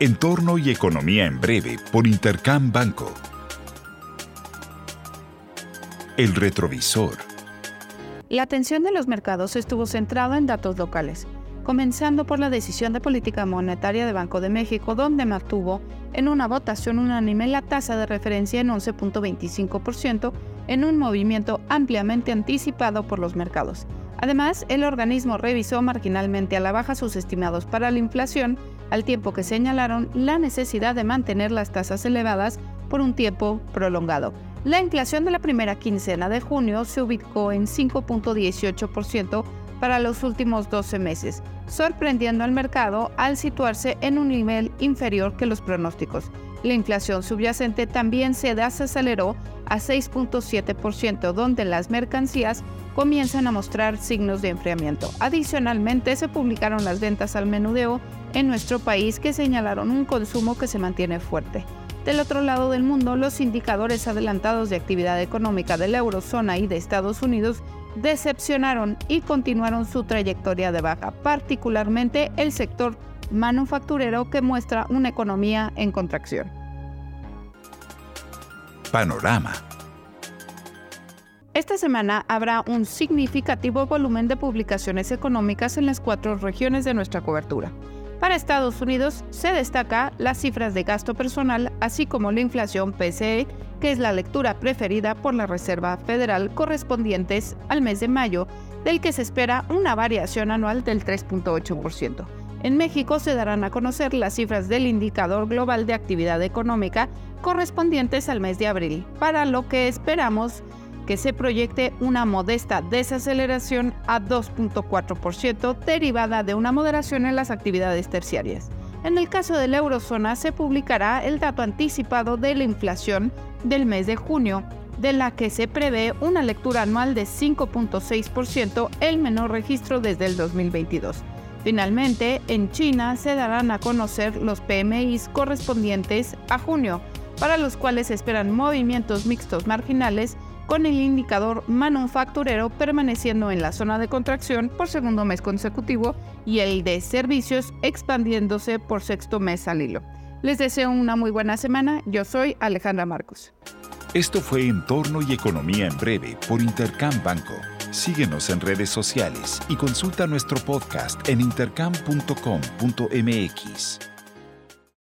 Entorno y economía en breve por Intercam Banco. El retrovisor. La atención de los mercados estuvo centrada en datos locales, comenzando por la decisión de política monetaria de Banco de México, donde mantuvo en una votación unánime la tasa de referencia en 11.25% en un movimiento ampliamente anticipado por los mercados. Además, el organismo revisó marginalmente a la baja sus estimados para la inflación, al tiempo que señalaron la necesidad de mantener las tasas elevadas por un tiempo prolongado. La inflación de la primera quincena de junio se ubicó en 5.18% para los últimos 12 meses, sorprendiendo al mercado al situarse en un nivel inferior que los pronósticos. La inflación subyacente también se desaceleró a 6.7%, donde las mercancías comienzan a mostrar signos de enfriamiento. Adicionalmente, se publicaron las ventas al menudeo en nuestro país que señalaron un consumo que se mantiene fuerte. Del otro lado del mundo, los indicadores adelantados de actividad económica de la eurozona y de Estados Unidos decepcionaron y continuaron su trayectoria de baja, particularmente el sector manufacturero que muestra una economía en contracción. Panorama. Esta semana habrá un significativo volumen de publicaciones económicas en las cuatro regiones de nuestra cobertura. Para Estados Unidos se destaca las cifras de gasto personal, así como la inflación PCE, que es la lectura preferida por la Reserva Federal correspondientes al mes de mayo, del que se espera una variación anual del 3.8%. En México se darán a conocer las cifras del indicador global de actividad económica correspondientes al mes de abril, para lo que esperamos que se proyecte una modesta desaceleración a 2.4% derivada de una moderación en las actividades terciarias. En el caso de la eurozona se publicará el dato anticipado de la inflación del mes de junio, de la que se prevé una lectura anual de 5.6%, el menor registro desde el 2022. Finalmente, en China se darán a conocer los PMIs correspondientes a junio, para los cuales se esperan movimientos mixtos marginales con el indicador manufacturero permaneciendo en la zona de contracción por segundo mes consecutivo y el de servicios expandiéndose por sexto mes al hilo. Les deseo una muy buena semana. Yo soy Alejandra Marcos. Esto fue Entorno y Economía en Breve por Intercam Banco. Síguenos en redes sociales y consulta nuestro podcast en intercam.com.mx.